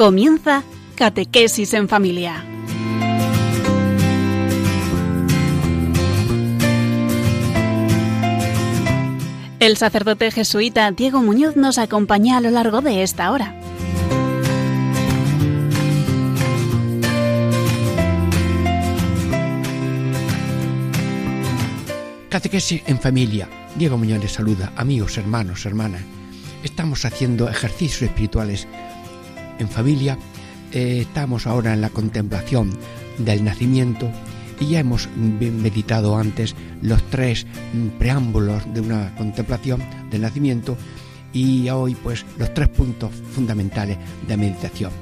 Comienza Catequesis en Familia. El sacerdote jesuita Diego Muñoz nos acompaña a lo largo de esta hora. Catequesis en familia. Diego Muñoz les saluda, amigos, hermanos, hermanas. Estamos haciendo ejercicios espirituales en familia. Eh, estamos ahora en la contemplación del nacimiento y ya hemos meditado antes los tres mm, preámbulos de una contemplación del nacimiento y hoy pues los tres puntos fundamentales de meditación.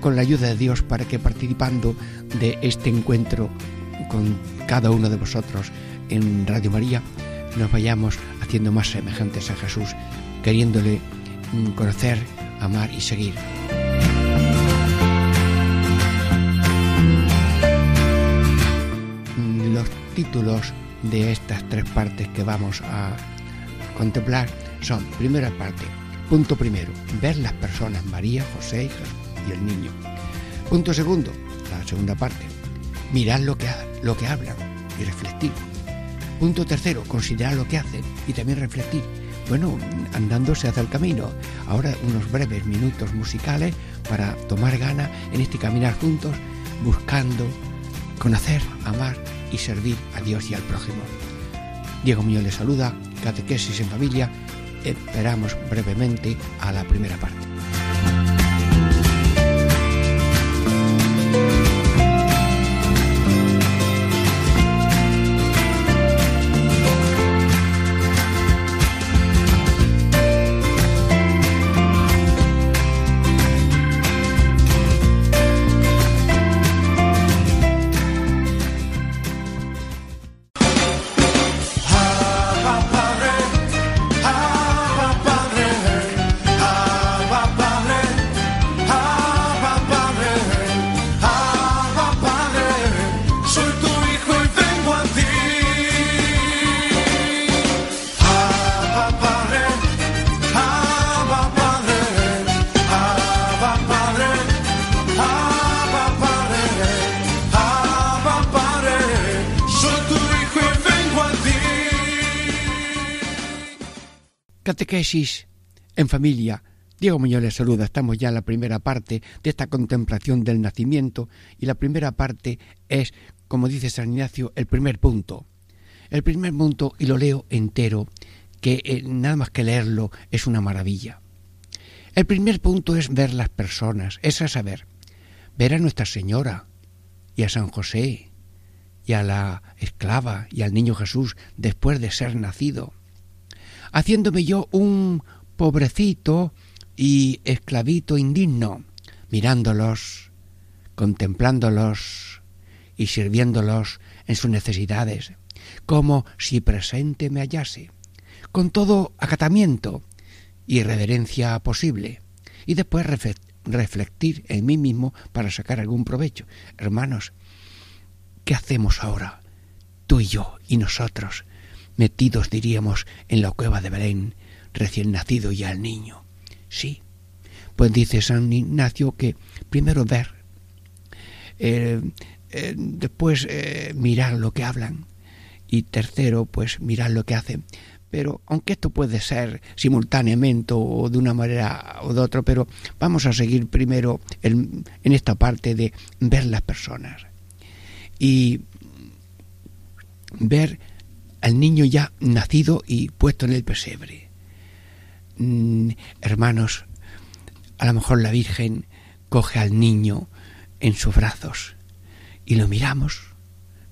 Con la ayuda de Dios para que participando de este encuentro con cada uno de vosotros en Radio María nos vayamos haciendo más semejantes a Jesús, queriéndole mm, conocer, amar y seguir. Los títulos de estas tres partes que vamos a contemplar son, primera parte, punto primero, ver las personas, María, José y el niño. Punto segundo, la segunda parte, mirar lo que, lo que hablan y refletir. Punto tercero, considerar lo que hacen y también refletir. Bueno, andando se hace el camino. Ahora unos breves minutos musicales para tomar gana en este caminar juntos, buscando conocer, amar y servir a Dios y al prójimo. Diego Mío le saluda, Catequesis en Familia. Esperamos brevemente a la primera parte. En familia. Diego Muñoz les saluda. Estamos ya en la primera parte de esta contemplación del nacimiento y la primera parte es, como dice San Ignacio, el primer punto. El primer punto, y lo leo entero, que eh, nada más que leerlo es una maravilla. El primer punto es ver las personas, es a saber, ver a Nuestra Señora y a San José y a la esclava y al niño Jesús después de ser nacido haciéndome yo un pobrecito y esclavito indigno, mirándolos, contemplándolos y sirviéndolos en sus necesidades, como si presente me hallase, con todo acatamiento y reverencia posible, y después reflectir en mí mismo para sacar algún provecho. Hermanos, ¿qué hacemos ahora? Tú y yo y nosotros, metidos, diríamos, en la cueva de Belén, recién nacido ya el niño. Sí, pues dice San Ignacio que primero ver, eh, eh, después eh, mirar lo que hablan y tercero, pues mirar lo que hacen. Pero aunque esto puede ser simultáneamente o de una manera o de otra, pero vamos a seguir primero en esta parte de ver las personas y ver al niño ya nacido y puesto en el pesebre. Mm, hermanos, a lo mejor la Virgen coge al niño en sus brazos y lo miramos,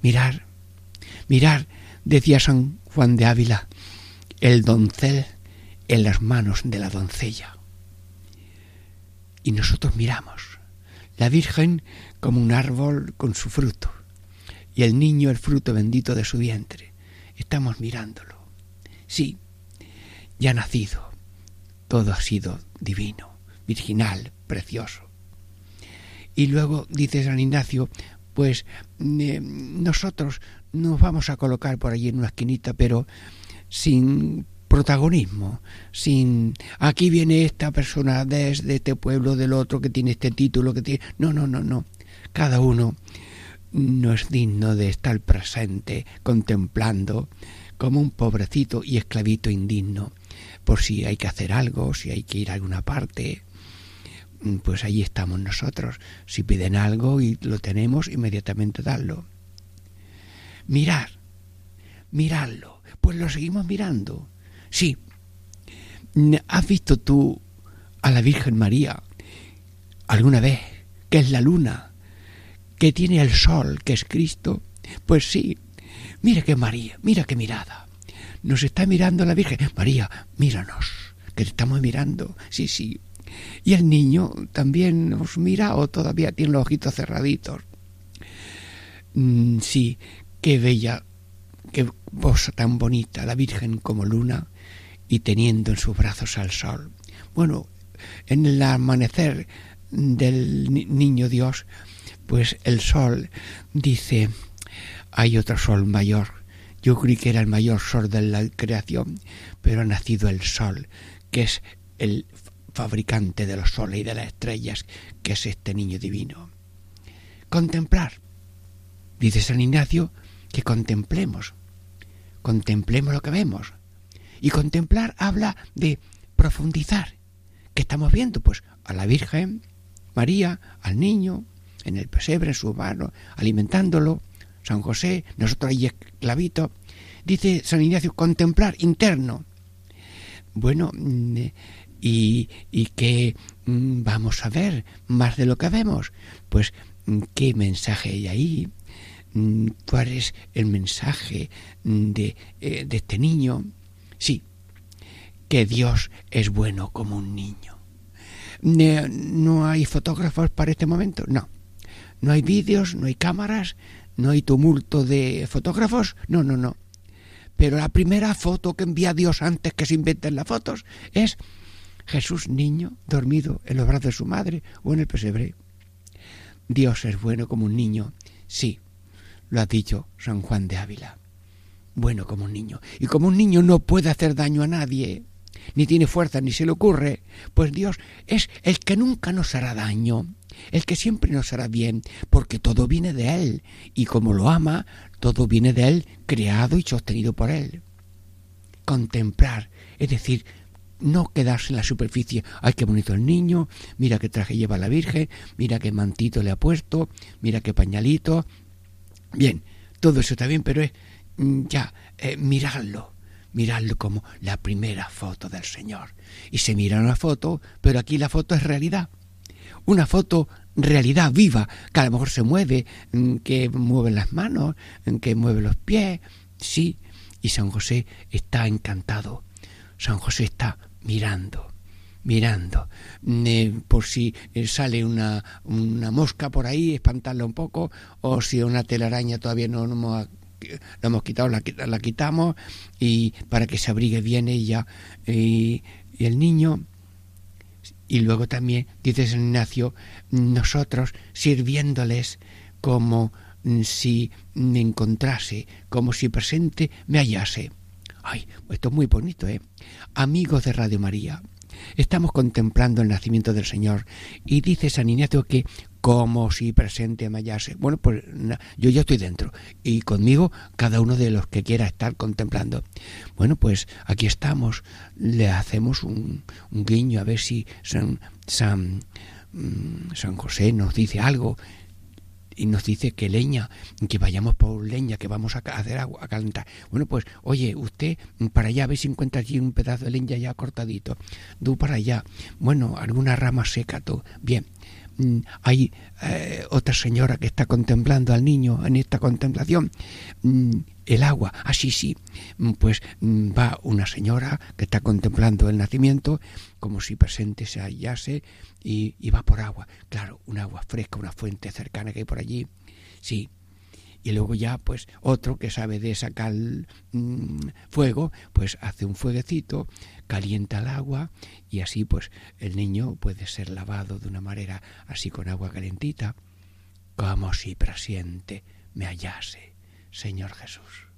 mirar, mirar, decía San Juan de Ávila, el doncel en las manos de la doncella. Y nosotros miramos, la Virgen como un árbol con su fruto, y el niño el fruto bendito de su vientre estamos mirándolo. Sí, ya ha nacido. Todo ha sido divino, virginal, precioso. Y luego dice San Ignacio, pues eh, nosotros nos vamos a colocar por allí en una esquinita, pero sin protagonismo, sin aquí viene esta persona desde este pueblo del otro que tiene este título que tiene no, no, no, no. Cada uno no es digno de estar presente contemplando como un pobrecito y esclavito indigno por si hay que hacer algo, si hay que ir a alguna parte, pues ahí estamos nosotros. Si piden algo y lo tenemos, inmediatamente darlo. Mirar, mirarlo, pues lo seguimos mirando. Sí, ¿has visto tú a la Virgen María alguna vez, que es la luna, que tiene el sol, que es Cristo? Pues sí, mira qué María, mira qué mirada. Nos está mirando la Virgen. María, míranos, que te estamos mirando. Sí, sí. Y el niño también nos mira o todavía tiene los ojitos cerraditos. Mm, sí, qué bella, qué voz tan bonita, la Virgen como luna y teniendo en sus brazos al sol. Bueno, en el amanecer del niño Dios, pues el sol dice, hay otro sol mayor. Yo creí que era el mayor sol de la creación, pero ha nacido el sol, que es el fabricante de los soles y de las estrellas, que es este niño divino. Contemplar. Dice San Ignacio que contemplemos. Contemplemos lo que vemos. Y contemplar habla de profundizar. ¿Qué estamos viendo? Pues a la Virgen María, al niño, en el pesebre, en su mano, alimentándolo, San José, nosotros ahí esclavitos. Dice San Ignacio, contemplar interno. Bueno, mm, y, y que mm, vamos a ver más de lo que vemos. Pues, mm, ¿qué mensaje hay ahí? ¿Cuál es el mensaje de, eh, de este niño? Sí, que Dios es bueno como un niño. ¿No hay fotógrafos para este momento? No. ¿No hay vídeos? ¿No hay cámaras? ¿No hay tumulto de fotógrafos? No, no, no. Pero la primera foto que envía Dios antes que se inventen las fotos es Jesús niño dormido en los brazos de su madre o en el pesebre. Dios es bueno como un niño, sí, lo ha dicho San Juan de Ávila. Bueno como un niño. Y como un niño no puede hacer daño a nadie, ni tiene fuerza, ni se le ocurre, pues Dios es el que nunca nos hará daño, el que siempre nos hará bien, porque todo viene de Él, y como lo ama, todo viene de Él, creado y sostenido por Él. Contemplar, es decir, no quedarse en la superficie. Ay, qué bonito el niño, mira qué traje lleva la Virgen, mira qué mantito le ha puesto, mira qué pañalito. Bien, todo eso está bien, pero es mm, ya eh, mirarlo, mirarlo como la primera foto del Señor. Y se mira una foto, pero aquí la foto es realidad. Una foto realidad viva, que a lo mejor se mueve, mm, que mueve las manos, mm, que mueve los pies, sí. Y San José está encantado. San José está mirando, mirando, por si eh, sale una, una, mosca por ahí, espantarla un poco, o si una telaraña todavía no, hemos, hemos quitado, la, la, quitamos, y para que se abrigue bien ella. Y el niño, y luego también, dice San Ignacio, nosotros sirviéndoles como si me encontrase, como si presente me hallase. Ay, esto es muy bonito, ¿eh? Amigos de Radio María, estamos contemplando el nacimiento del Señor y dice San Ignacio que como si presente me hallase. Bueno, pues yo ya estoy dentro y conmigo cada uno de los que quiera estar contemplando. Bueno, pues aquí estamos, le hacemos un, un guiño a ver si San, San, mm, San José nos dice algo y nos dice que leña, que vayamos por leña, que vamos a hacer agua, a calentar. Bueno, pues, oye, usted para allá, ve si encuentra allí un pedazo de leña ya cortadito. Tú para allá. Bueno, alguna rama seca, tú. Bien. Mm, hay eh, otra señora que está contemplando al niño en esta contemplación. Mm, el agua, así ah, sí, mm, pues va una señora que está contemplando el nacimiento como si presente se hallase y, va por agua. Claro, un agua fresca, una fuente cercana que hay por allí, sí, y luego ya pues otro que sabe de sacar fuego pues hace un fueguecito calienta el agua y así pues el niño puede ser lavado de una manera así con agua calentita como si presiente me hallase Señor Jesús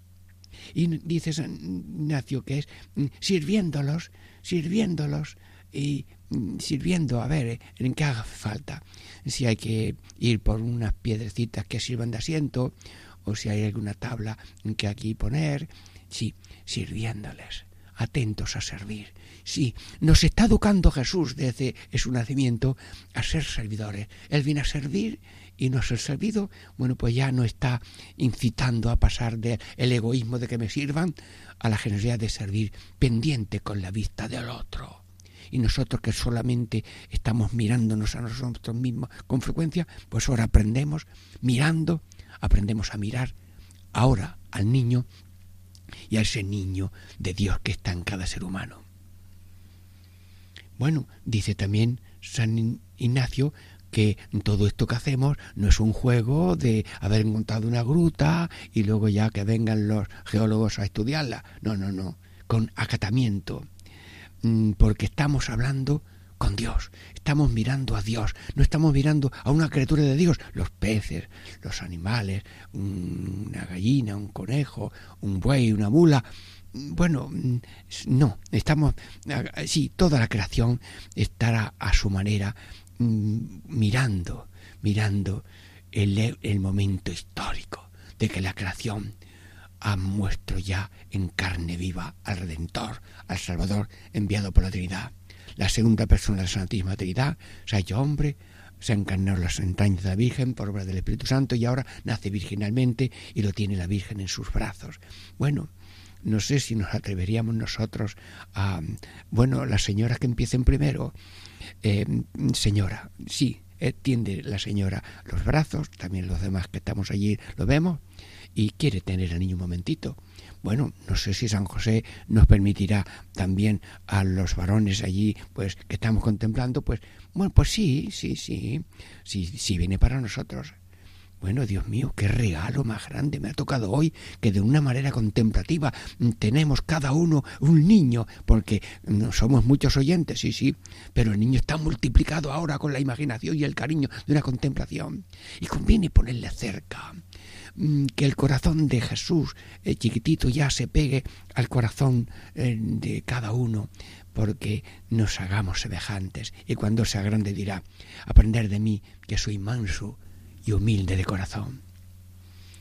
Y dice San Ignacio que es mm, sirviéndolos, sirviéndolos y mm, sirviendo a ver en qué haga falta. Si hay que ir por unas piedrecitas que sirvan de asiento o si hay alguna tabla que aquí poner, sí, sirviéndoles, atentos a servir. Sí, nos está educando Jesús desde su nacimiento a ser servidores. Él viene a servir y no ser servido, bueno, pues ya no está incitando a pasar del egoísmo de que me sirvan a la generosidad de servir pendiente con la vista del otro. Y nosotros que solamente estamos mirándonos a nosotros mismos con frecuencia, pues ahora aprendemos, mirando, aprendemos a mirar ahora al niño y a ese niño de Dios que está en cada ser humano. Bueno, dice también San Ignacio que todo esto que hacemos no es un juego de haber montado una gruta y luego ya que vengan los geólogos a estudiarla. No, no, no, con acatamiento, mm, porque estamos hablando con Dios, estamos mirando a Dios, no estamos mirando a una criatura de Dios, los peces, los animales, una gallina, un conejo, un buey, una mula. Bueno, mm, no, estamos, sí, toda la creación estará a su manera Mm, mirando, mirando el, el momento histórico de que la creación ha muestro ya en carne viva al Redentor, al Salvador enviado por la Trinidad. La segunda persona de la Santísima Trinidad se ha hecho hombre, se ha encarnado las entrañas de la Virgen por obra del Espíritu Santo y ahora nace virginalmente y lo tiene la Virgen en sus brazos. Bueno, no sé si nos atreveríamos nosotros a, bueno, las señoras que empiecen primero, eh, señora, sí, tiende la señora los brazos, también los demás que estamos allí lo vemos, y quiere tener al niño un momentito. Bueno, no sé si San José nos permitirá también a los varones allí, pues que estamos contemplando, pues, bueno, pues sí, sí, sí, sí, sí viene para nosotros. Bueno, Dios mío, qué regalo más grande me ha tocado hoy que de una manera contemplativa tenemos cada uno un niño, porque somos muchos oyentes, sí, sí, pero el niño está multiplicado ahora con la imaginación y el cariño de una contemplación. Y conviene ponerle cerca que el corazón de Jesús el chiquitito ya se pegue al corazón eh, de cada uno porque nos hagamos semejantes y cuando sea grande dirá aprender de mí que soy manso y humilde de corazón,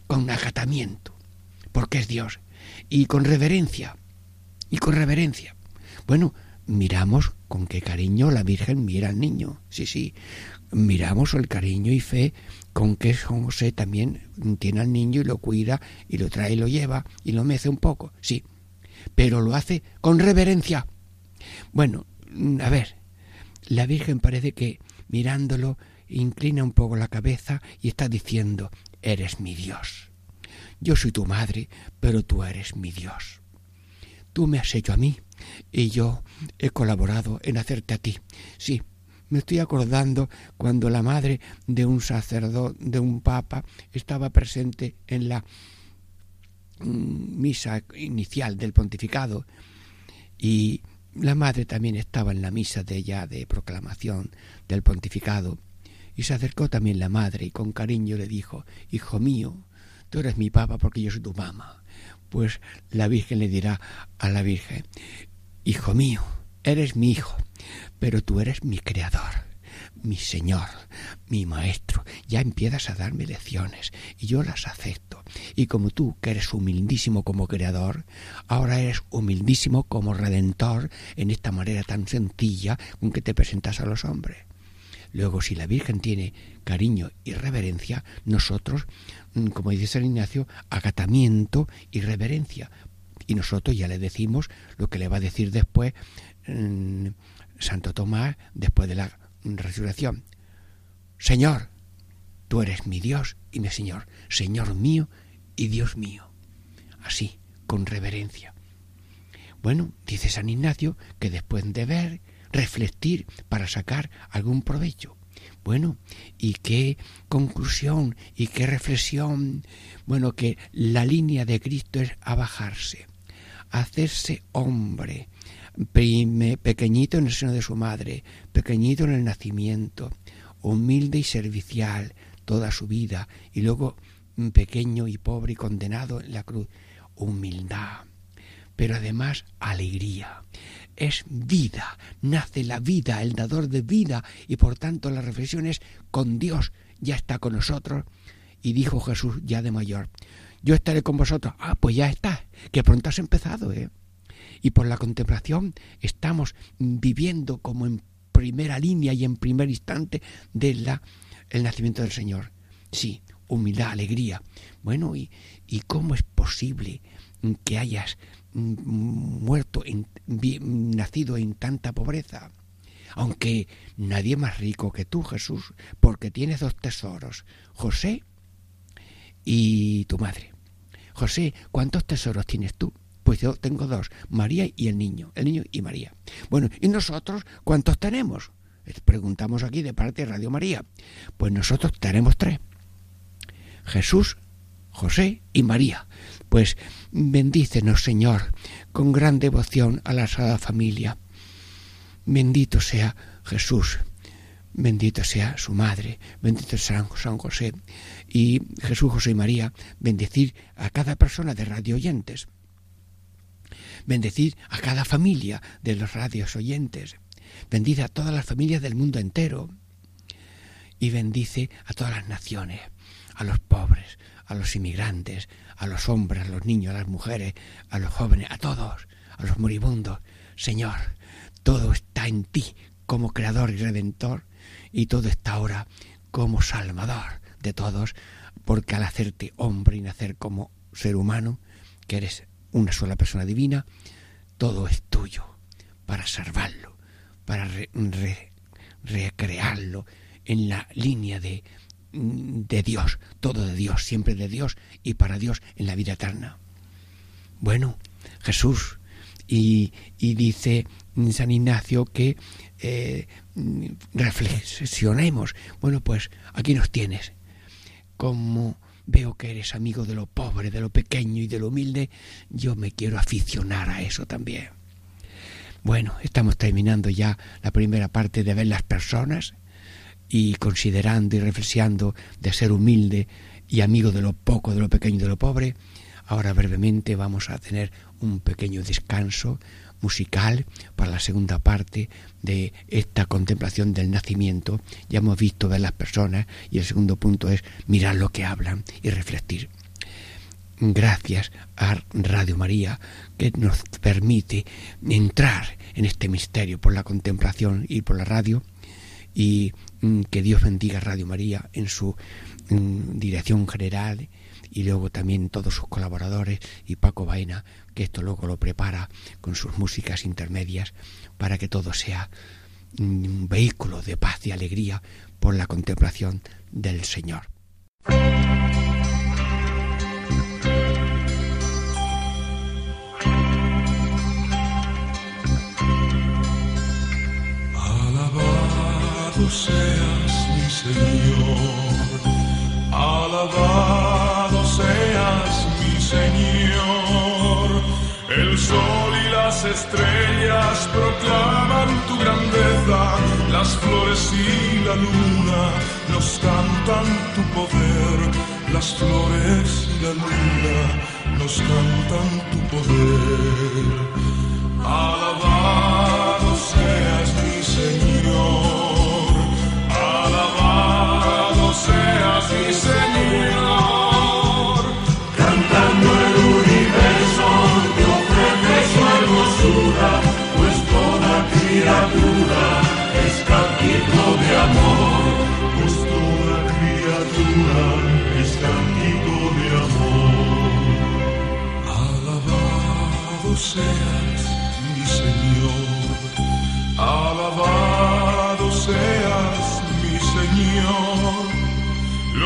con acatamiento, porque es Dios, y con reverencia, y con reverencia. Bueno, miramos con qué cariño la Virgen mira al niño, sí, sí, miramos el cariño y fe con que José también tiene al niño y lo cuida y lo trae y lo lleva y lo mece un poco, sí, pero lo hace con reverencia. Bueno, a ver, la Virgen parece que mirándolo inclina un poco la cabeza y está diciendo, eres mi Dios. Yo soy tu madre, pero tú eres mi Dios. Tú me has hecho a mí y yo he colaborado en hacerte a ti. Sí, me estoy acordando cuando la madre de un sacerdote, de un papa, estaba presente en la mm, misa inicial del pontificado y la madre también estaba en la misa de ella de proclamación del pontificado y se acercó también la madre y con cariño le dijo, Hijo mío, tú eres mi papa porque yo soy tu mamá. Pues la Virgen le dirá a la Virgen, Hijo mío, eres mi hijo, pero tú eres mi creador, mi Señor, mi Maestro. Ya empiezas a darme lecciones y yo las acepto. Y como tú, que eres humildísimo como creador, ahora eres humildísimo como redentor en esta manera tan sencilla con que te presentas a los hombres. Luego, si la Virgen tiene cariño y reverencia, nosotros, mm, como dice San Ignacio, acatamiento y reverencia. Y nosotros ya le decimos lo que le va a decir después mm, Santo Tomás, después de la resurrección. Señor, tú eres mi Dios y mi Señor, Señor mío y Dios mío. Así, con reverencia. Bueno, dice San Ignacio que después de ver refletir para sacar algún provecho. Bueno, ¿y qué conclusión y qué reflexión? Bueno, que la línea de Cristo es abajarse, hacerse hombre, pequeñito en el seno de su madre, pequeñito en el nacimiento, humilde y servicial toda su vida, y luego pequeño y pobre y condenado en la cruz, humildad, pero además alegría. Es vida, nace la vida, el dador de vida, y por tanto la reflexión es con Dios, ya está con nosotros. Y dijo Jesús ya de mayor, yo estaré con vosotros. Ah, pues ya está, que pronto has empezado, ¿eh? Y por la contemplación estamos viviendo como en primera línea y en primer instante de la, el nacimiento del Señor. Sí, humildad, alegría. Bueno, ¿y, y cómo es posible que hayas muerto, en, nacido en tanta pobreza? Aunque nadie más rico que tú, Jesús, porque tienes dos tesoros, José y tu madre. José, ¿cuántos tesoros tienes tú? Pues yo tengo dos, María y el niño, el niño y María. Bueno, ¿y nosotros cuántos tenemos? Preguntamos aquí de parte de Radio María. Pues nosotros tenemos tres. Jesús, José y María. Pues bendícenos, Señor, con gran devoción a la Sagrada Familia. Bendito sea Jesús, bendito sea su madre, bendito sea San José y Jesús, José y María, bendecir a cada persona de radio oyentes, bendecir a cada familia de los radios oyentes, bendice a todas las familias del mundo entero y bendice a todas las naciones, a los pobres, a los inmigrantes, a los hombres, a los niños, a las mujeres, a los jóvenes, a todos, a los moribundos. Señor, todo está en ti como creador y redentor y todo está ahora como salvador de todos, porque al hacerte hombre y nacer como ser humano, que eres una sola persona divina, todo es tuyo para salvarlo, para recrearlo en la línea de, de Dios, todo de Dios, siempre de Dios y para Dios en la vida eterna. Bueno, Jesús, y, y dice San Ignacio que eh, reflexionemos. Bueno, pues aquí nos tienes. Como veo que eres amigo de lo pobre, de lo pequeño y de lo humilde, yo me quiero aficionar a eso también. Bueno, estamos terminando ya la primera parte de ver las personas y considerando y reflexionando de ser humilde y amigo de lo poco, de lo pequeño y de lo pobre. Ahora brevemente vamos a tener un pequeño descanso musical para la segunda parte de esta contemplación del nacimiento. Ya hemos visto ver las personas y el segundo punto es mirar lo que hablan y reflexionar. Gracias a Radio María que nos permite entrar en este misterio por la contemplación y por la radio y mm, que Dios bendiga Radio María en su mm, dirección general y luego también todos sus colaboradores y Paco Baena, que esto luego lo prepara con sus músicas intermedias para que todo sea un vehículo de paz y alegría por la contemplación del Señor. Alabado seas mi Señor, alabado Señor. El sol y las estrellas proclaman tu grandeza, las flores y la luna nos cantan tu poder, las flores y la luna nos cantan tu poder.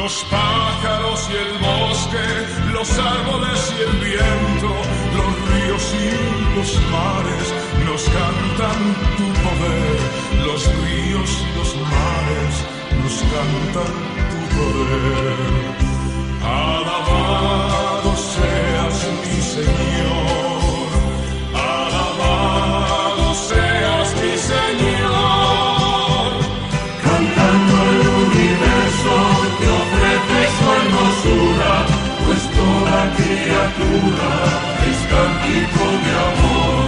Los pájaros y el bosque, los árboles y el viento, los ríos y los mares nos cantan tu poder. Los ríos y los mares nos cantan tu poder. Alabado seas mi Señor, criatura es de amor,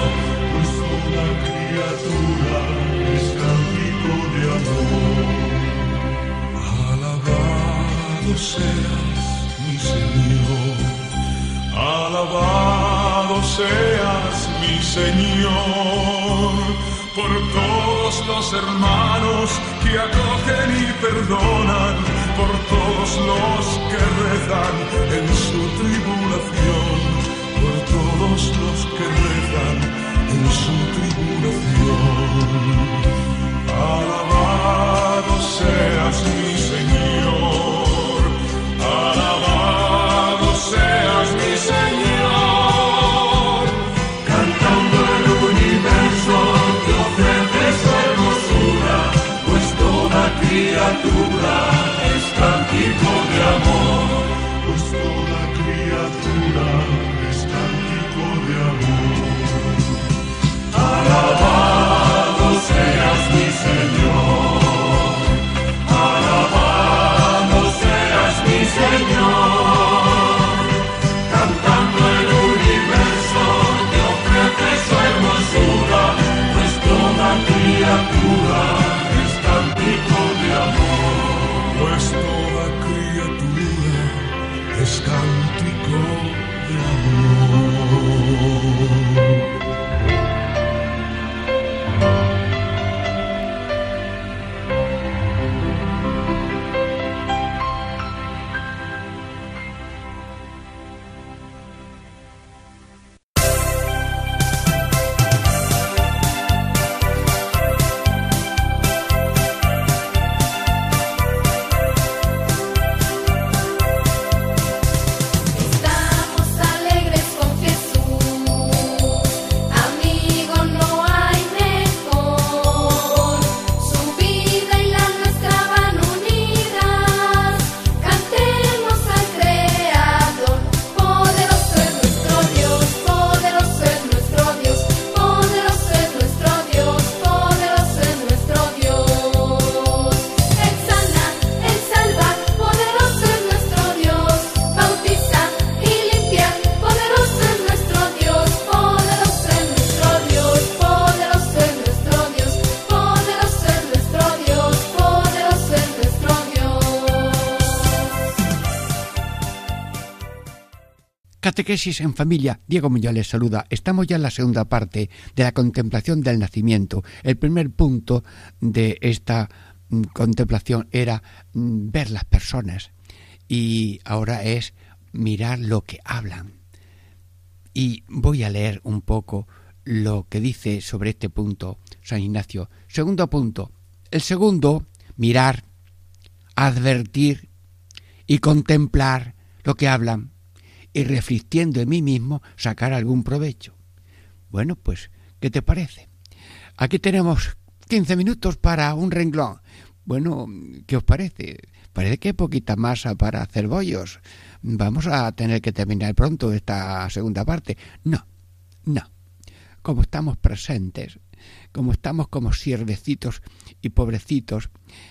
pues toda criatura es cántico de amor. Alabado seas, mi Señor, alabado seas, mi Señor. Por todos los hermanos que acogen y perdonan, por todos los que rezan en su tribulación, por todos los que rezan Catequesis en familia. Diego Muñoz les saluda. Estamos ya en la segunda parte de la contemplación del nacimiento. El primer punto de esta mm, contemplación era mm, ver las personas y ahora es mirar lo que hablan. Y voy a leer un poco lo que dice sobre este punto San Ignacio. Segundo punto. El segundo, mirar, advertir y contemplar lo que hablan y reflexionando en mí mismo sacar algún provecho. Bueno, pues, ¿qué te parece? Aquí tenemos 15 minutos para un renglón. Bueno, ¿qué os parece? Parece que hay poquita masa para hacer bollos. Vamos a tener que terminar pronto esta segunda parte. No, no. Como estamos presentes, como estamos como siervecitos y pobrecitos,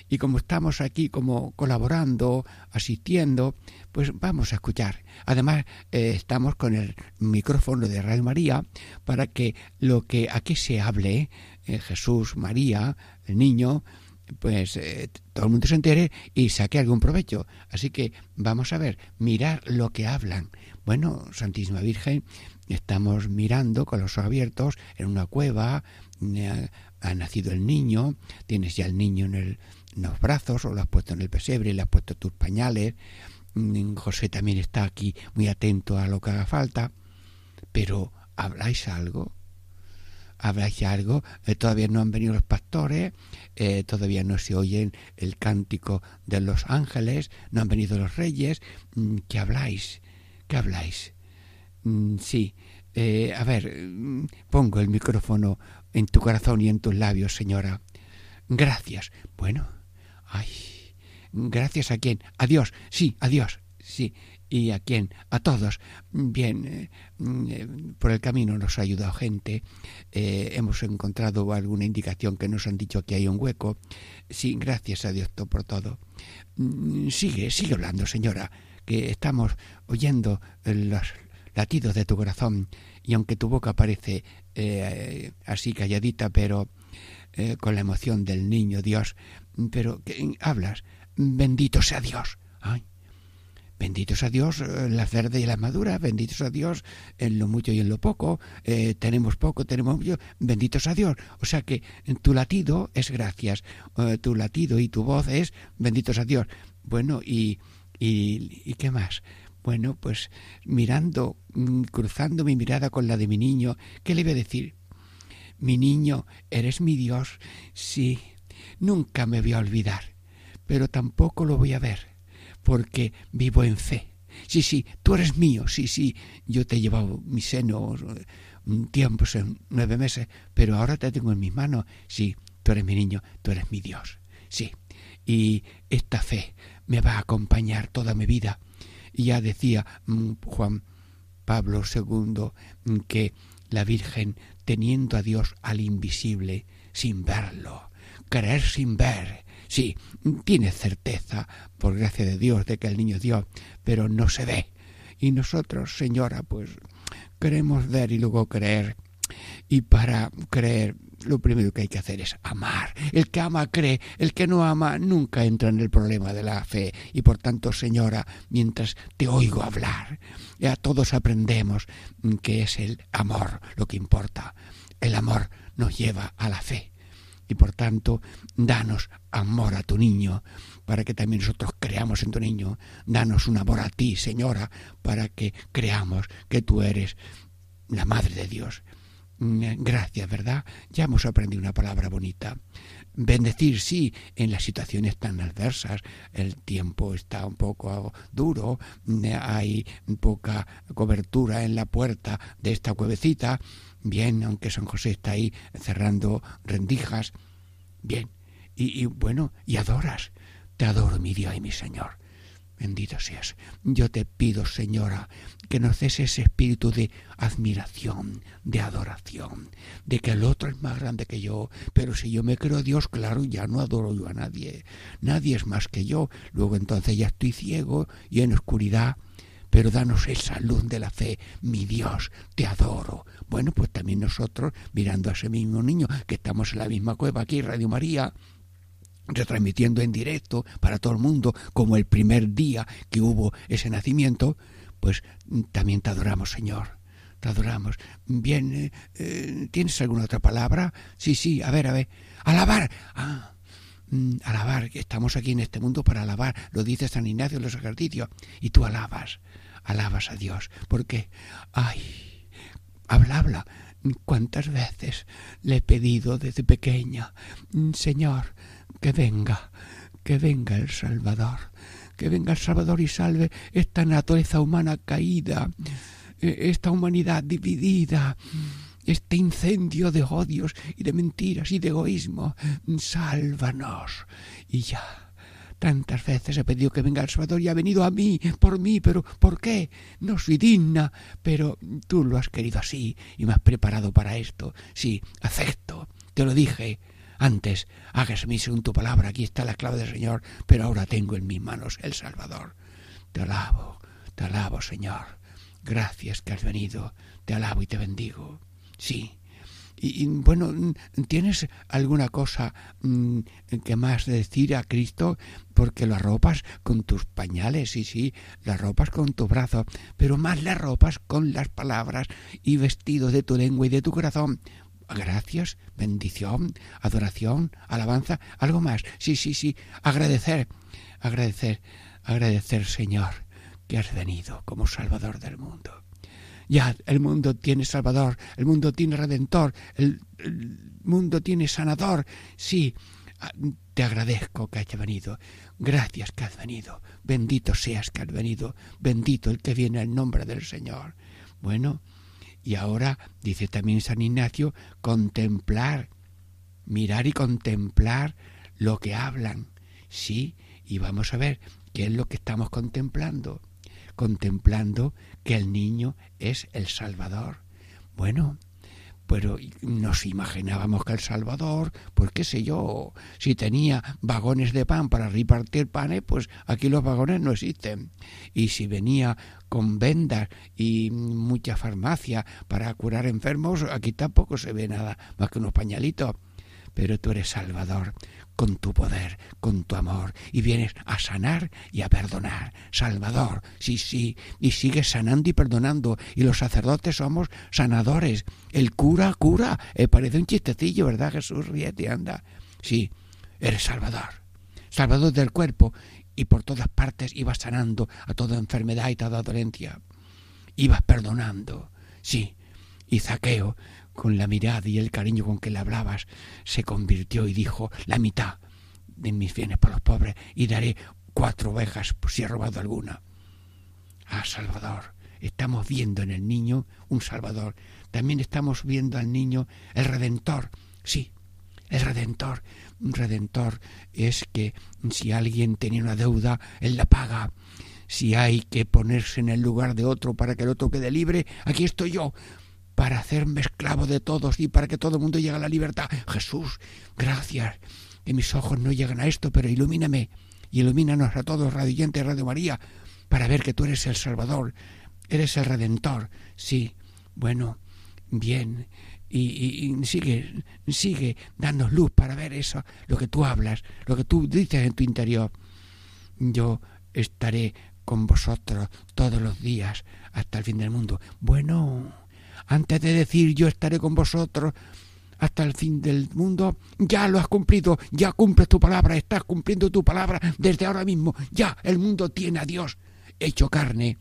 y como estamos aquí como colaborando, asistiendo, pues vamos a escuchar. Además, eh, estamos con el micrófono de Radio María para que lo que aquí se hable, eh, Jesús, María, el niño, pues eh, todo el mundo se entere y saque algún provecho. Así que vamos a ver, mirar lo que hablan. Bueno, Santísima Virgen, estamos mirando con los ojos abiertos en una cueva, eh, ha nacido el niño, tienes ya el niño en, los brazos o lo has puesto en el pesebre, le has puesto tus pañales. Mm, José también está aquí muy atento a lo que haga falta. Pero, ¿habláis algo? habláis algo, Eh, todavía no han venido los pastores, eh, todavía no se oye el cántico de los ángeles, no han venido los reyes, Mm, ¿qué habláis? ¿Qué habláis? Mm, sí, eh, a ver, mm, pongo el micrófono en tu corazón y en tus labios, señora. Gracias. Bueno, ay, gracias a quién? A Dios, sí, a Dios, sí. ¿Y a quién? A todos. Bien, eh, mm, eh, por el camino nos ha ayudado gente, hemos encontrado alguna indicación que nos han dicho que hay un hueco. Sí, gracias a Dios por todo. Sigue, sigue hablando, señora, que estamos oyendo eh, las, latidos de tu corazón, y aunque tu boca parece eh, así calladita, pero eh, con la emoción del niño Dios, pero que hablas, bendito sea Dios. Ay, benditos a Dios en la verde y la madura, benditos a Dios en lo mucho y en lo poco, eh, tenemos poco, tenemos mucho, benditos a Dios. O sea que tu latido es gracias, eh, tu latido y tu voz es benditos a Dios. Bueno, y, y, qué más? Bueno, pues mirando, mm, cruzando mi mirada con la de mi niño, ¿qué le voy a decir? Mi niño, eres mi Dios, sí, nunca me voy a olvidar, pero tampoco lo voy a ver porque vivo en fe. Sí, sí, tú eres mío, sí, sí, yo te he llevado mi seno un tiempo, nueve meses, pero ahora te tengo en mis manos. Sí, tú eres mi niño, tú eres mi Dios. Sí, y esta fe me va a acompañar toda mi vida. Y ya decía mm, Juan Pablo II mm, que la Virgen, teniendo a Dios al invisible, sin verlo, creer sin ver, Sí, tiene certeza, por gracia de Dios, de que el niño Dios, pero no se ve. Y nosotros, señora, pues queremos ver y luego creer. Y para creer, lo primero que hay que hacer es amar. El que ama cree, el que no ama nunca entra en el problema de la fe. Y por tanto, señora, mientras te oigo hablar, ya todos aprendemos que es el amor lo que importa. El amor nos lleva a la fe y por tanto danos amor a tu niño para que también nosotros creamos en tu niño. Danos un amor a ti, Señora, para que creamos que tú eres la Madre de Dios. Mm, gracias, ¿verdad? Ya hemos aprendido una palabra bonita. Bendecir, sí, en las situaciones tan adversas. El tiempo está un poco duro, mm, hay poca cobertura en la puerta de esta cuevecita, Bien, aunque San José está ahí cerrando rendijas. Bien. Y, bueno, y adoras. Te adoro, mi Dios y mi Señor. Bendito seas. Yo te pido, Señora, que nos des ese espíritu de admiración, de adoración, de que el otro es más grande que yo, pero si yo me creo Dios, claro, ya no adoro yo a nadie. Nadie es más que yo. Luego entonces ya estoy ciego y en oscuridad pero danos esa luz de la fe, mi Dios, te adoro. Bueno, pues también nosotros, mirando a ese mismo niño, que estamos en la misma cueva aquí, Radio María, retransmitiendo en directo para todo el mundo, como el primer día que hubo ese nacimiento, pues también te adoramos, Señor. Te adoramos. Bien, eh, eh, ¿tienes alguna otra palabra? Sí, sí, a ver, a ver. Alabar. Ah, mm, alabar, estamos aquí en este mundo para alabar, lo dice San Ignacio en los ejercicios, y tú alabas alabas a Dios, porque, ay, habla, habla, cuántas veces le he pedido desde pequeña, Señor, que venga, que venga el Salvador, que venga el Salvador y salve esta naturaleza humana caída, e, esta humanidad dividida, este incendio de odios y de mentiras y de egoísmo, sálvanos. Y ya Tantas veces he pedido que venga el Salvador y ha venido a mí, por mí, pero ¿por qué? No soy digna, pero tú lo has querido así y me has preparado para esto. Sí, acepto, te lo dije. Antes, hágase según tu palabra, aquí está la clave del Señor, pero ahora tengo en mis manos el Salvador. Te alabo, te alabo, Señor. Gracias que has venido, te alabo y te bendigo. Sí, y, bueno, ¿tienes alguna cosa mm, que más decir a Cristo? Porque lo arropas con tus pañales, sí, sí, la ropas con tu brazo, pero más la ropas con las palabras y vestidos de tu lengua y de tu corazón. Gracias, bendición, adoración, alabanza, algo más. Sí, sí, sí, agradecer, agradecer, agradecer, Señor, que has venido como Salvador del mundo. Ya, el mundo tiene Salvador, el mundo tiene Redentor, el, mundo tiene Sanador. Sí, ah, te agradezco que hayas venido. Gracias que has venido. Bendito seas que has venido. Bendito el que viene en nombre del Señor. Bueno, y ahora, dice también San Ignacio, contemplar, mirar y contemplar lo que hablan. Sí, y vamos a ver qué es lo que estamos contemplando contemplando que el niño es el Salvador. Bueno, pero nos imaginábamos que El Salvador, pues qué sé yo, si tenía vagones de pan para repartir panes, pues aquí los vagones no existen. Y si venía con vendas y mucha farmacia para curar enfermos, aquí tampoco se ve nada más que unos pañalitos. Pero tú eres Salvador, con tu poder, con tu amor, y vienes a sanar y a perdonar. Salvador, sí, sí, y sigues sanando y perdonando, y los sacerdotes somos sanadores. El cura, cura, eh, parece un chistecillo, ¿verdad, Jesús? Ríete, anda. Sí, eres Salvador, Salvador del cuerpo, y por todas partes ibas sanando a toda enfermedad y toda dolencia. Ibas perdonando, sí, y Zaqueo con la mirada y el cariño con que le hablabas, se convirtió y dijo, la mitad de mis bienes para los pobres y daré cuatro ovejas por si he robado alguna. Ah, Salvador, estamos viendo en el niño un Salvador. También estamos viendo al niño el Redentor. Sí, el Redentor. Un Redentor es que si alguien tenía una deuda, él la paga. Si hay que ponerse en el lugar de otro para que el otro quede libre, aquí estoy yo para hacerme esclavo de todos y para que todo el mundo llegue a la libertad. Jesús, gracias, que mis ojos no llegan a esto, pero ilumíname y ilumínanos a todos, Radio Yente, Radio María, para ver que tú eres el Salvador, eres el Redentor. Sí, bueno, bien, y, sigue, sigue, danos luz para ver eso, lo que tú hablas, lo que tú dices en tu interior. Yo estaré con vosotros todos los días hasta el fin del mundo. Bueno, antes de decir yo estaré con vosotros hasta el fin del mundo, ya lo has cumplido, ya cumples tu palabra, estás cumpliendo tu palabra desde ahora mismo, ya el mundo tiene a Dios hecho carne.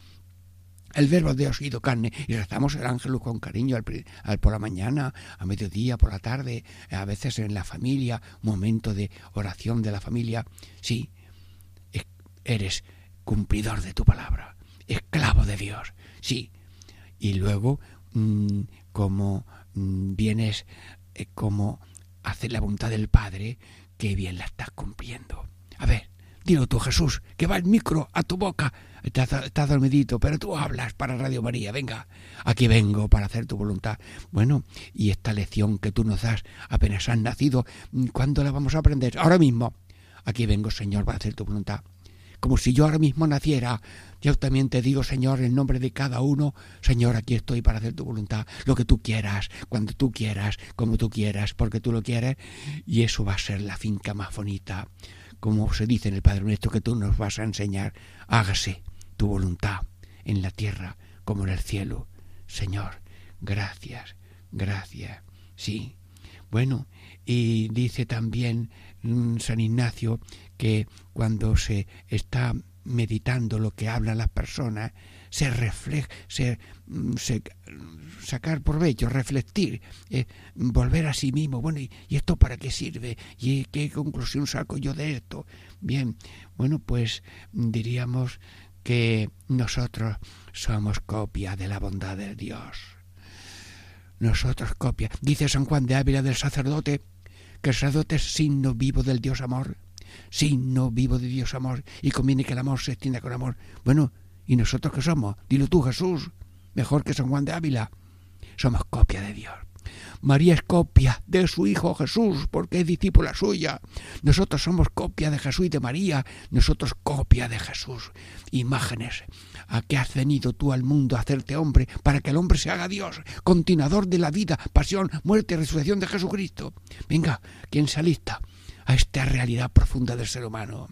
El verbo de Dios ido carne y rezamos el ángel con cariño al, por la mañana, a mediodía, por la tarde, a veces en la familia, momento de oración de la familia. Sí, eres cumplidor de tu palabra, esclavo de Dios. Sí, y luego Mm, como mm, vienes, eh, como hacer la voluntad del Padre, que bien la estás cumpliendo. A ver, dilo tú, Jesús, que va el micro a tu boca. Estás, dormidito, pero tú hablas para Radio María. Venga, aquí vengo para hacer tu voluntad. Bueno, y esta lección que tú nos das apenas has nacido, mm, ¿cuándo la vamos a aprender? Ahora mismo. Aquí vengo, Señor, para hacer tu voluntad como si yo ahora mismo naciera. Yo también te digo, Señor, en nombre de cada uno, Señor, aquí estoy para hacer tu voluntad, lo que tú quieras, cuando tú quieras, como tú quieras, porque tú lo quieres, y eso va a ser la finca más bonita. Como se dice en el Padre Nuestro, que tú nos vas a enseñar, hágase tu voluntad en la tierra como en el cielo. Señor, gracias, gracias. Sí. Bueno, y dice también mm, San Ignacio que cuando se está meditando lo que hablan las personas, se refleja, se, mm, se sacar provecho, reflectir, eh, volver a sí mismo. Bueno, ¿y, esto para qué sirve? ¿Y qué conclusión saco yo de esto? Bien, bueno, pues diríamos que nosotros somos copia de la bondad de Dios. Nosotros copia. Dice San Juan de Ávila del sacerdote que el sacerdote es signo vivo del Dios amor signo vivo de Dios amor, y conviene que el amor se extienda con amor. Bueno, ¿y nosotros qué somos? Dilo tú, Jesús, mejor que San Juan de Ávila. Somos copia de Dios. María es copia de su Hijo Jesús, porque es discípula suya. Nosotros somos copia de Jesús y de María. Nosotros copia de Jesús. Imágenes. ¿A qué has venido tú al mundo a hacerte hombre para que el hombre se haga Dios, continuador de la vida, pasión, muerte y resurrección de Jesucristo? Venga, ¿quién se alista? A esta realidad profunda del ser humano.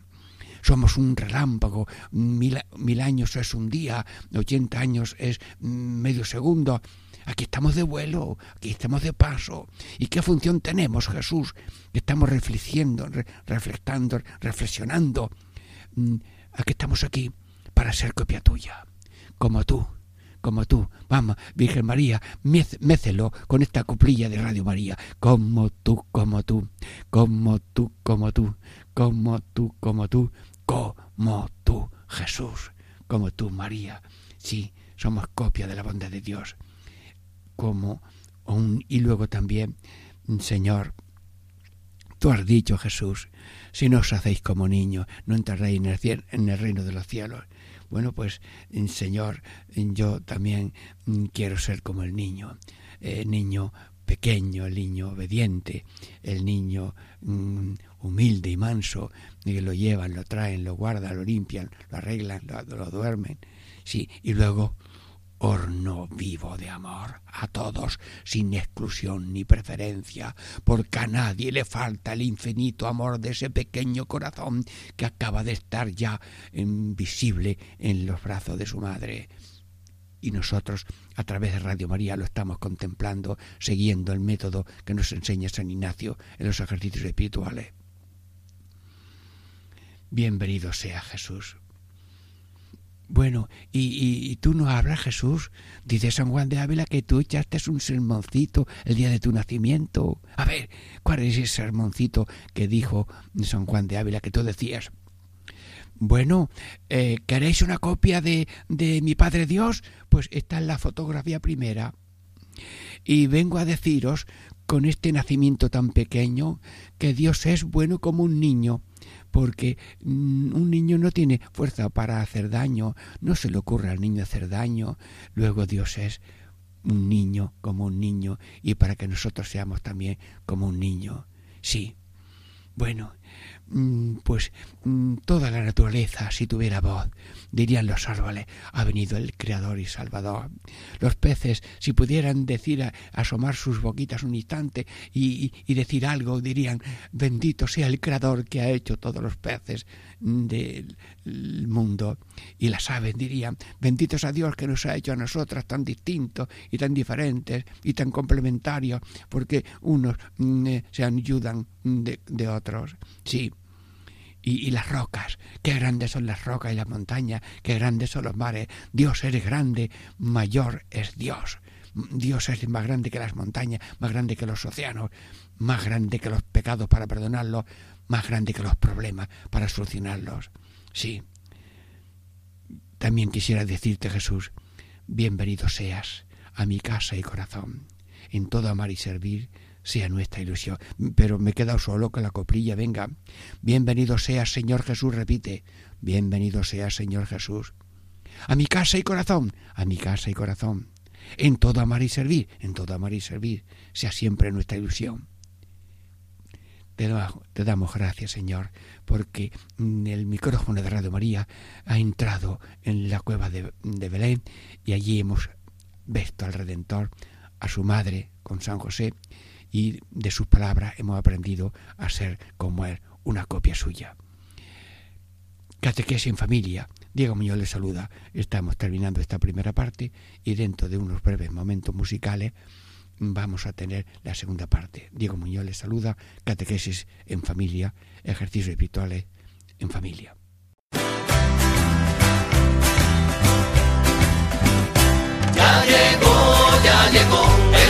Somos un relámpago, mil, años es un día, ochenta años es medio segundo. Aquí estamos de vuelo, aquí estamos de paso. ¿Y qué función tenemos, Jesús? Estamos reflexionando, reflectando, reflexionando. Mm, aquí estamos aquí para ser copia tuya, como tú, como tú. Vamos, Virgen María, mécelo con esta coplilla de Radio María. Como tú, como tú, como tú, como tú, como tú, como tú, como tú, Jesús, como tú, María. Sí, somos copia de la bondad de Dios. Como un, y luego también, Señor, tú has dicho, Jesús, si no os hacéis como niños, no entraréis en el, en el reino de los cielos. Bueno, pues Señor, yo también mm, quiero ser como el niño, eh, niño pequeño, el niño obediente, el niño mm, humilde y manso, que lo llevan, lo traen, lo guardan, lo limpian, lo arreglan, lo, lo duermen. Sí, y luego horno vivo de amor a todos, sin exclusión ni preferencia, porque a nadie le falta el infinito amor de ese pequeño corazón que acaba de estar ya invisible en los brazos de su madre. Y nosotros, a través de Radio María, lo estamos contemplando, siguiendo el método que nos enseña San Ignacio en los ejercicios espirituales. Bienvenido sea Jesús. Bueno, y, tú nos hablas, Jesús. Dice San Juan de Ávila que tú echaste un sermoncito el día de tu nacimiento. A ver, ¿cuál es ese sermoncito que dijo San Juan de Ávila que tú decías? Bueno, eh, ¿queréis una copia de, de mi Padre Dios? Pues está en la fotografía primera. Y vengo a deciros, con este nacimiento tan pequeño, que Dios es bueno como un niño porque mm, un niño no tiene fuerza para hacer daño, no se le ocurre al niño hacer daño, luego Dios es un niño como un niño y para que nosotros seamos también como un niño. Sí. Bueno, pues mm, toda la naturaleza, si tuviera voz, dirían los árboles, ha venido el Creador y Salvador. Los peces, si pudieran decir, asomar sus boquitas un instante y, y decir algo, dirían, bendito sea el Creador que ha hecho todos los peces del mundo. Y las aves dirían, benditos a Dios que nos ha hecho a nosotras tan distintos y tan diferentes y tan complementarios, porque unos mm, eh, se ayudan de, de otros. Sí, y, las rocas, qué grandes son las rocas y las montañas, qué grandes son los mares. Dios es grande, mayor es Dios. Dios es más grande que las montañas, más grande que los océanos, más grande que los pecados para perdonarlos, más grande que los problemas para solucionarlos. Sí. También quisiera decirte, Jesús, bienvenido seas a mi casa y corazón. En todo amar y servir sea nuestra ilusión. Pero me he quedado solo con la coplilla. Venga, bienvenido sea Señor Jesús, repite, bienvenido sea Señor Jesús. A mi casa y corazón, a mi casa y corazón. En todo amar y servir, en todo amar y servir, sea siempre nuestra ilusión. Te, te damos gracias, Señor, porque el micrófono de Radio María ha entrado en la cueva de, de Belén y allí hemos visto al Redentor, a su madre con San José y de sus palabras hemos aprendido a ser como él, una copia suya. Catequesis en familia. Diego Muñoz le saluda. Estamos terminando esta primera parte y dentro de unos breves momentos musicales vamos a tener la segunda parte. Diego Muñoz le saluda. Catequesis en familia, ejercicios espirituales en familia. Ya llegó, ya llegó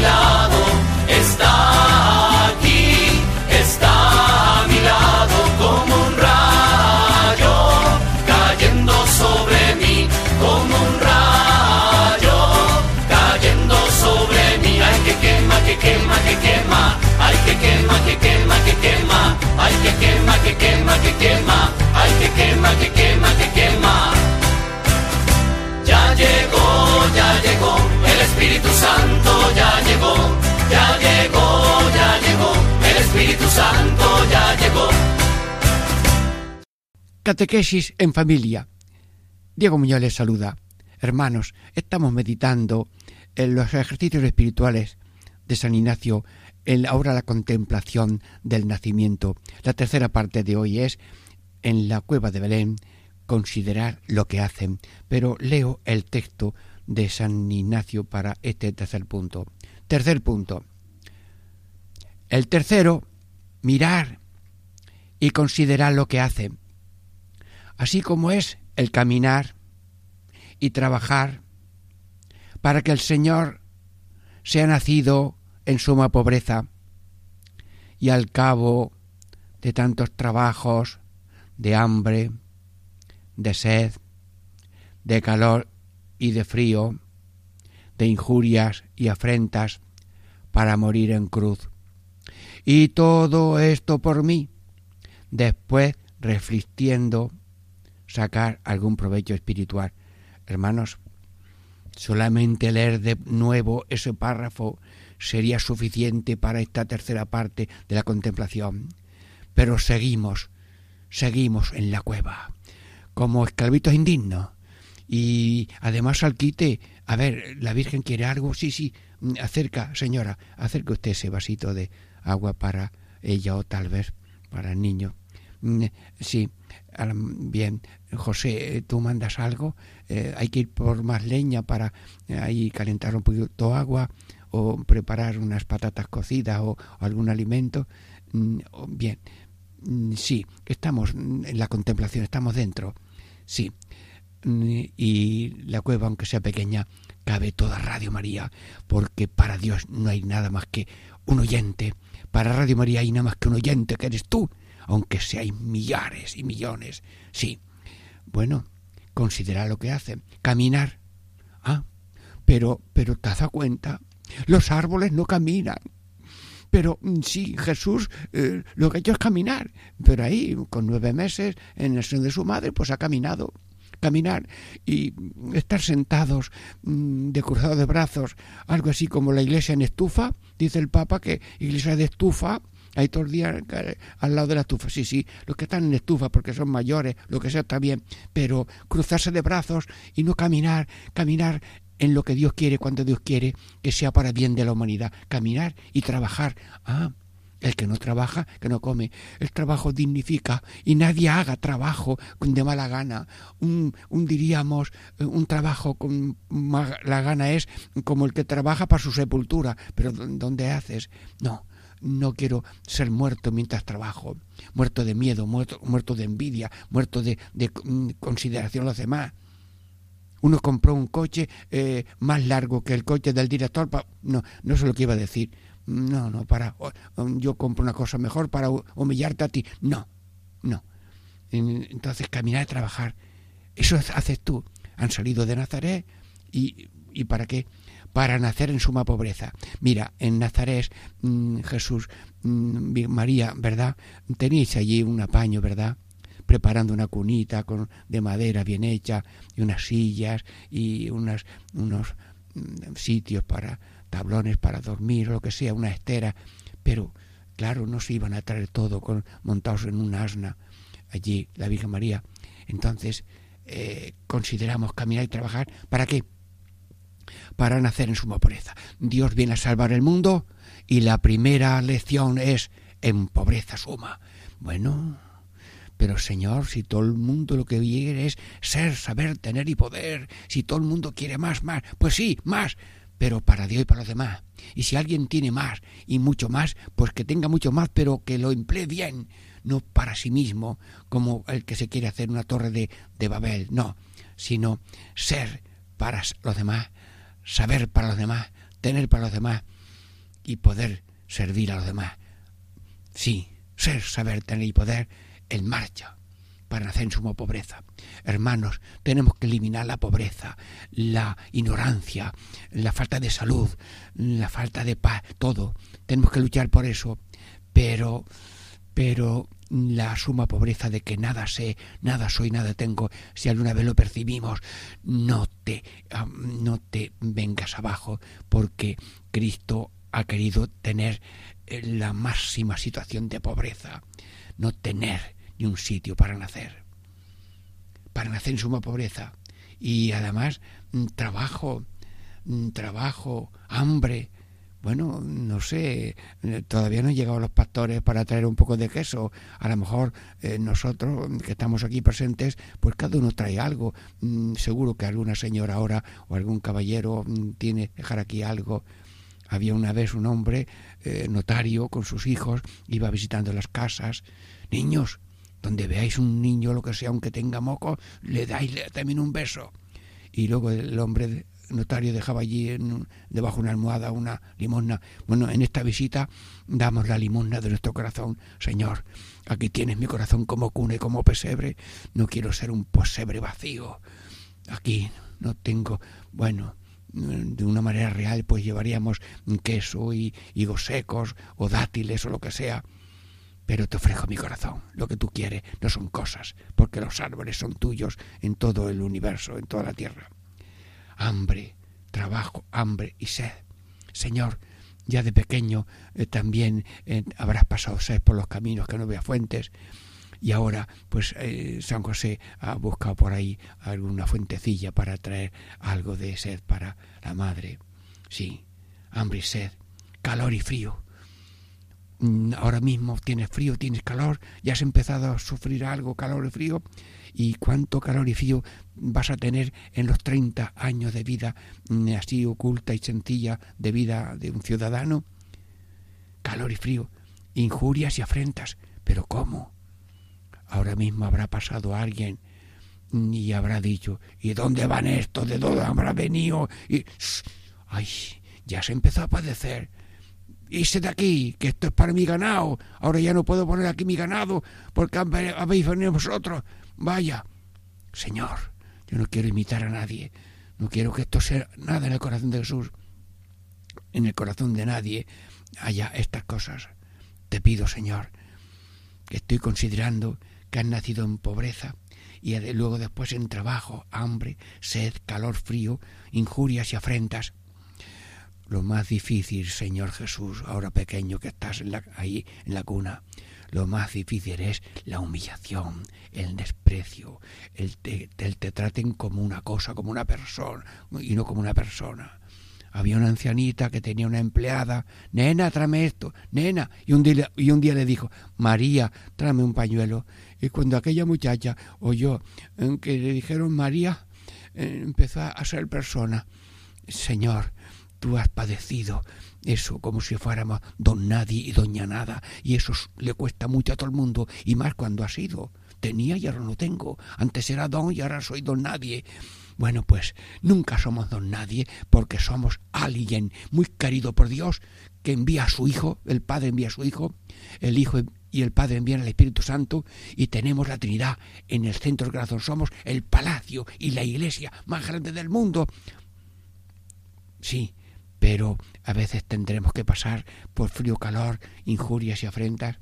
lado está aquí, está a mi lado como un rayo cayendo sobre mí, como un rayo cayendo sobre mí. Hay que quema, que quema, que quema, hay que quema, que quema, que quema, hay que quema, que quema, que quema, hay que quema, que quema, que quema. Ya llegó, ya llegó el espíritu. Catequesis en familia. Diego Muñoz les saluda. Hermanos, estamos meditando en los ejercicios espirituales de San Ignacio, en ahora la contemplación del nacimiento. La tercera parte de hoy es en la cueva de Belén, considerar lo que hacen. Pero leo el texto de San Ignacio para este tercer punto. Tercer punto. El tercero, mirar y considerar lo que hacen así como es el caminar y trabajar para que el Señor sea nacido en suma pobreza y al cabo de tantos trabajos, de hambre, de sed, de calor y de frío, de injurias y afrentas, para morir en cruz. Y todo esto por mí, después reflexionando sacar algún provecho espiritual. Hermanos, solamente leer de nuevo ese párrafo sería suficiente para esta tercera parte de la contemplación. Pero seguimos, seguimos en la cueva, como esclavitos indignos. Y además al quite, a ver, la Virgen quiere algo, sí, sí, acerca, señora, acerca usted ese vasito de agua para ella o tal vez para el niño. Mm, sí, bien, José, ¿tú mandas algo? Eh, hay que ir por más leña para eh, ahí calentar un poquito agua o preparar unas patatas cocidas o, algún alimento. Mm, bien, mm, sí, estamos en la contemplación, estamos dentro. Sí, y la cueva, aunque sea pequeña, cabe toda Radio María, porque para Dios no hay nada más que un oyente. Para Radio María hay nada más que un oyente, que eres tú aunque hay millares y millones. Sí. Bueno, considera lo que hacen. Caminar. Ah, pero, pero te has dado cuenta. Los árboles no caminan. Pero mm, sí, Jesús eh, lo que ha hecho es caminar. Pero ahí, con nueve meses, en el seno de su madre, pues ha caminado. Caminar y estar sentados mm, de cruzado de brazos, algo así como la iglesia en estufa, dice el Papa que iglesia de estufa, hay todos los días al lado de la estufa. Sí, sí, los que están en estufa porque son mayores, lo que sea está bien, pero cruzarse de brazos y no caminar, caminar en lo que Dios quiere, cuando Dios quiere, que sea para bien de la humanidad. Caminar y trabajar. Ah, el que no trabaja, que no come. El trabajo dignifica y nadie haga trabajo de mala gana. Un, un diríamos, un trabajo con mala gana es como el que trabaja para su sepultura. Pero ¿dónde haces? No, no quiero ser muerto mientras trabajo, muerto de miedo, muerto, muerto de envidia, muerto de, mm, consideración a los demás. Uno compró un coche eh, más largo que el coche del director. no, no sé lo que iba a decir. No, no, para. Yo compro una cosa mejor para humillarte a ti. No, no. Entonces, caminar y trabajar. Eso haces tú. Han salido de Nazaret y, ¿y para qué? para nacer en suma pobreza. Mira, en Nazaret, mm, Jesús, mm, María, ¿verdad? Tenéis allí un apaño, ¿verdad? preparando una cunita con, de madera bien hecha y unas sillas y unas, unos mm, sitios para tablones para dormir o lo que sea, una estera, pero claro, no se iban a traer todo con, montados en un asna allí, la Virgen María. Entonces, eh, consideramos caminar y trabajar, ¿para qué? para nacer en suma pobreza. Dios viene a salvar el mundo y la primera lección es en pobreza suma. Bueno, pero Señor, si todo el mundo lo que quiere es ser, saber, tener y poder, si todo el mundo quiere más, más, pues sí, más, pero para Dios y para los demás. Y si alguien tiene más y mucho más, pues que tenga mucho más, pero que lo emplee bien, no para sí mismo, como el que se quiere hacer una torre de, de Babel, no, sino ser para los demás saber para los demás, tener para los demás y poder servir a los demás. Sí, ser, saber, tener y poder en marcha para nacer en suma pobreza. Hermanos, tenemos que eliminar la pobreza, la ignorancia, la falta de salud, la falta de paz, todo. Tenemos que luchar por eso, pero pero la suma pobreza de que nada sé, nada soy, nada tengo, si alguna vez lo percibimos, no te, no te vengas abajo, porque Cristo ha querido tener eh, la máxima situación de pobreza, no tener ni un sitio para nacer, para nacer en suma pobreza, y además mm, trabajo, mm, trabajo, hambre, bueno, no sé, eh, todavía no han llegado los pastores para traer un poco de queso. A lo mejor eh, nosotros que estamos aquí presentes, pues cada uno trae algo. Mm, seguro que alguna señora ahora o algún caballero mm, tiene dejar aquí algo. Había una vez un hombre eh, notario con sus hijos, iba visitando las casas. Niños, donde veáis un niño, lo que sea, aunque tenga moco, le dais también un beso. Y luego el hombre notario dejaba allí en, debajo de una almohada una limosna. Bueno, en esta visita damos la limosna de nuestro corazón. Señor, aquí tienes mi corazón como cuna y como pesebre. No quiero ser un pesebre vacío. Aquí no tengo, bueno, de una manera real, pues llevaríamos queso y higos secos o dátiles o lo que sea. Pero te ofrezco mi corazón. Lo que tú quieres no son cosas, porque los árboles son tuyos en todo el universo, en toda la tierra. Hambre, trabajo, hambre y sed. Señor, ya de pequeño eh, también eh, habrás pasado sed por los caminos que no vea fuentes y ahora pues eh, San José ha buscado por ahí alguna fuentecilla para traer algo de sed para la madre. Sí, hambre y sed, calor y frío. Mm, ahora mismo tienes frío, tienes calor, ya has empezado a sufrir algo, calor y frío, y cuánto calor y frío vas a tener en los 30 años de vida mm, así oculta y sencilla de vida de un ciudadano. Calor y frío, injurias y afrentas, pero ¿cómo? Ahora mismo habrá pasado alguien y habrá dicho, ¿y dónde van estos? ¿De dónde habrá venido? Y, ay, ya se empezó a padecer. Hice de aquí, que esto es para mi ganado. Ahora ya no puedo poner aquí mi ganado porque habéis venido vosotros. Vaya, Señor, yo no quiero imitar a nadie. No quiero que esto sea nada en el corazón de Jesús. En el corazón de nadie haya estas cosas. Te pido, Señor, que estoy considerando que han nacido en pobreza y luego después en trabajo, hambre, sed, calor, frío, injurias y afrentas. Lo más difícil, Señor Jesús, ahora pequeño que estás ahí en la cuna, lo más difícil es la humillación, el desprecio, el el te traten como una cosa, como una persona y no como una persona había una ancianita que tenía una empleada, nena, tráeme esto, nena, y un día, y un día le dijo, María, tráeme un pañuelo. Y cuando aquella muchacha oyó eh, que le dijeron María, eh, empezó a ser persona. Señor, tú has padecido eso como si fuéramos don nadie y doña nada, y eso le cuesta mucho a todo el mundo, y más cuando ha sido. Tenía y ahora no tengo. Antes era don y ahora soy don nadie. Bueno, pues nunca somos don nadie porque somos alguien muy querido por Dios que envía a su Hijo, el Padre envía a su Hijo, el Hijo y el Padre envían al Espíritu Santo y tenemos la Trinidad en el centro del corazón. Somos el palacio y la iglesia más grande del mundo. Sí, pero a veces tendremos que pasar por frío, calor, injurias y afrentas.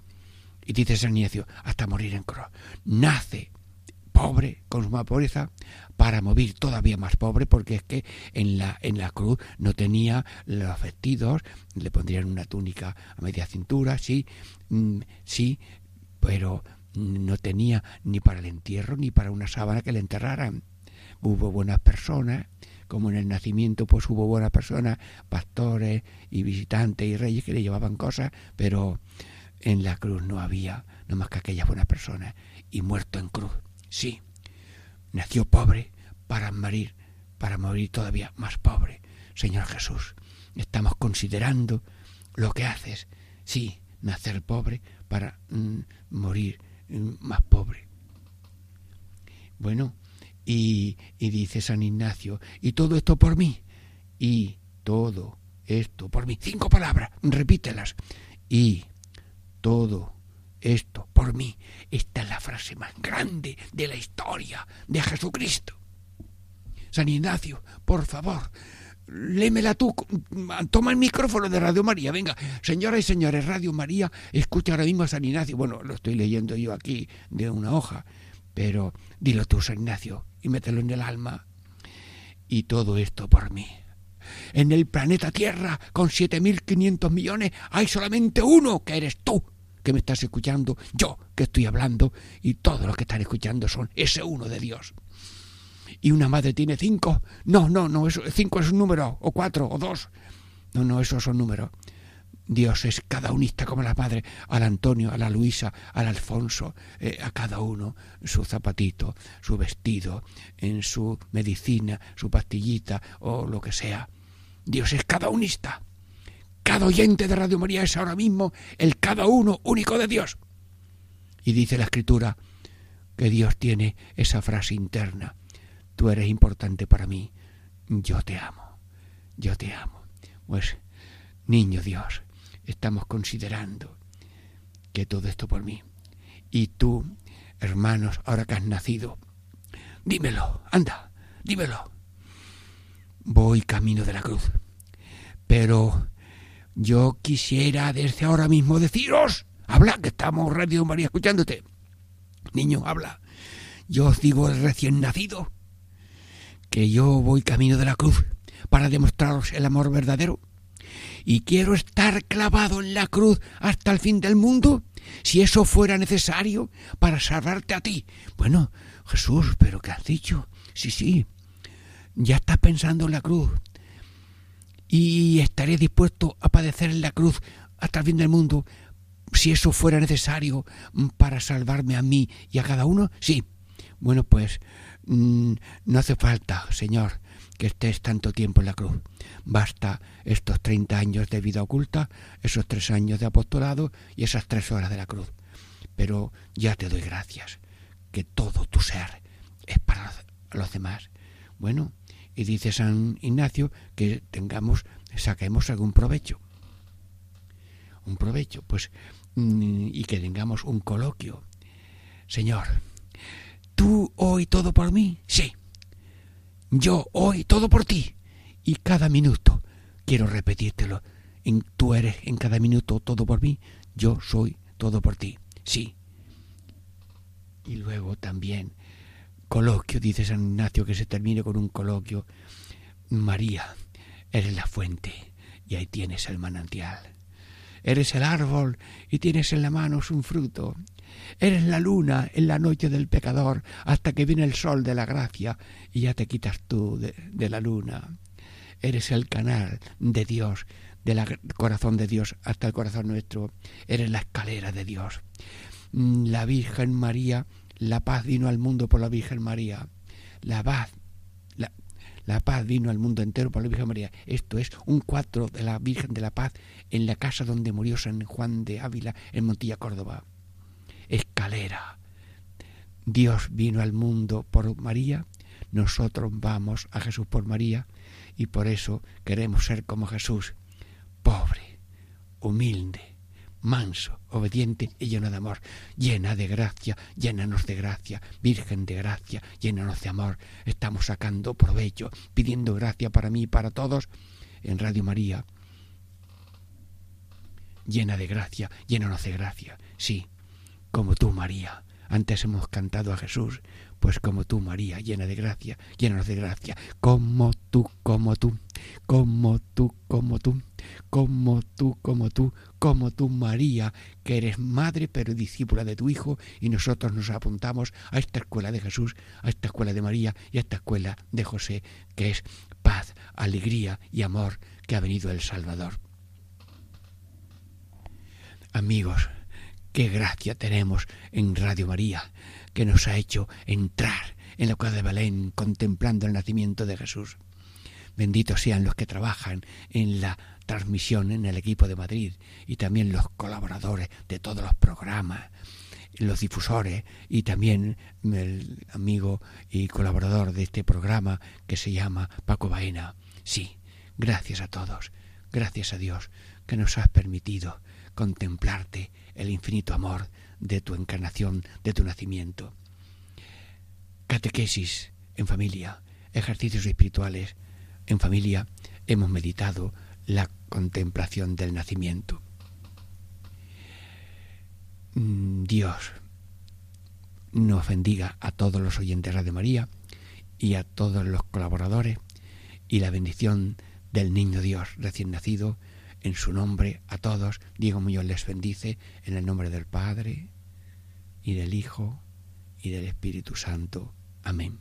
Y dice San Ignacio, hasta morir en cruz. Nace pobre, con su pobreza, para morir todavía más pobre, porque es que en la, en la cruz no tenía los vestidos, le pondrían una túnica a media cintura, sí, mm, sí, pero no tenía ni para el entierro ni para una sábana que le enterraran. Hubo buenas personas, como en el nacimiento pues hubo buenas personas, pastores y visitantes y reyes que le llevaban cosas, pero en la cruz no había no más que aquellas buenas personas y muerto en cruz. Sí, nació pobre para morir, para morir todavía más pobre. Señor Jesús, estamos considerando lo que haces. Sí, nacer pobre para mm, morir mm, más pobre. Bueno, y, y dice San Ignacio, y todo esto por mí, y todo esto por mí. Cinco palabras, repítelas. Y todo esto por mí. Esta es la frase más grande de la historia de Jesucristo. San Ignacio, por favor, lémela tú, toma el micrófono de Radio María, venga, señoras y señores, Radio María, escucha ahora mismo a San Ignacio, bueno, lo estoy leyendo yo aquí de una hoja, pero dilo tú, San Ignacio, y mételo en el alma. Y todo esto por mí. En el planeta Tierra, con 7.500 millones, hay solamente uno, que eres tú que me estás escuchando, yo que estoy hablando, y todos los que están escuchando son ese uno de Dios. ¿Y una madre tiene cinco? No, no, no, eso, cinco es un número, o cuatro, o dos. No, no, esos son números. Dios es cada unista como la madre, al Antonio, a la Luisa, al Alfonso, eh, a cada uno su zapatito, su vestido, en su medicina, su pastillita o lo que sea. Dios es cada unista. Cada oyente de Radio María es ahora mismo el cada uno único de Dios. Y dice la Escritura que Dios tiene esa frase interna. Tú eres importante para mí. yo te amo, yo te amo. Pues, niño Dios, estamos considerando que todo esto por mí. Y tú, hermanos, ahora que has nacido, dímelo, anda, dímelo. Voy camino de la cruz. Pero yo quisiera desde ahora mismo deciros, habla, que estamos Radio María escuchándote. Niño, habla. Yo os digo el recién nacido que yo voy camino de la cruz para demostraros el amor verdadero y quiero estar clavado en la cruz hasta el fin del mundo, si eso fuera necesario para salvarte a ti. Bueno, Jesús, pero ¿qué has dicho? Sí, sí, ya estás pensando en la cruz y estaré dispuesto a padecer en la cruz hasta el fin del mundo, si eso fuera necesario para salvarme a mí y a cada uno. Sí, bueno, pues mm, no hace falta, Señor, que estés tanto tiempo en la cruz. Basta estos 30 años de vida oculta, esos tres años de apostolado y esas tres horas de la cruz. Pero ya te doy gracias, que todo tu ser es para los demás. Bueno, y dice San Ignacio que tengamos, saquemos algún provecho. Un provecho, pues, mm, y que tengamos un coloquio. Señor, ¿tú hoy todo por mí? Sí yo hoy todo por ti. Y cada minuto, quiero repetírtelo, tú eres en cada minuto todo por mí, yo soy todo por ti. Sí. Y luego también, coloquio, dice San Ignacio, que se termine con un coloquio. María, eres la fuente y ahí tienes el manantial. Eres el árbol y tienes en la mano un fruto. Eres la luna en la noche del pecador hasta que viene el sol de la gracia y ya te quitas tú de, la luna. Eres el canal de Dios, del corazón de Dios hasta el corazón nuestro. Eres la escalera de Dios. Mm, la Virgen María, la paz vino al mundo por la Virgen María. La paz, la, la paz vino al mundo entero por la Virgen María. Esto es un cuatro de la Virgen de la Paz en la casa donde murió San Juan de Ávila en Montilla, Córdoba escalera. Dios vino al mundo por María, nosotros vamos a Jesús por María y por eso queremos ser como Jesús, pobre, humilde, manso, obediente y lleno de amor, llena de gracia, llénanos de gracia, Virgen de gracia, llénanos de amor. Estamos sacando provecho, pidiendo gracia para mí y para todos en Radio María. Llena de gracia, llénanos de gracia. Sí, como tú, María. Antes hemos cantado a Jesús, pues como tú, María, llena de gracia, llena de gracia, como tú, como tú, como tú, como tú, como tú, como tú, como tú, María, que eres madre pero discípula de tu Hijo, y nosotros nos apuntamos a esta escuela de Jesús, a esta escuela de María y a esta escuela de José, que es paz, alegría y amor que ha venido el Salvador. Amigos, Qué gracia tenemos en Radio María, que nos ha hecho entrar en la cueva de Belén contemplando el nacimiento de Jesús. Benditos sean los que trabajan en la transmisión en el equipo de Madrid y también los colaboradores de todos los programas, los difusores y también el amigo y colaborador de este programa que se llama Paco Baena. Sí, gracias a todos, gracias a Dios que nos has permitido contemplarte el infinito amor de tu encarnación, de tu nacimiento. Catequesis en familia, ejercicios espirituales en familia, hemos meditado la contemplación del nacimiento. Mm, Dios nos bendiga a todos los oyentes de María y a todos los colaboradores y la bendición del niño Dios recién nacido en su nombre a todos, Diego Muñoz les bendice en el nombre del Padre y del Hijo y del Espíritu Santo. Amén.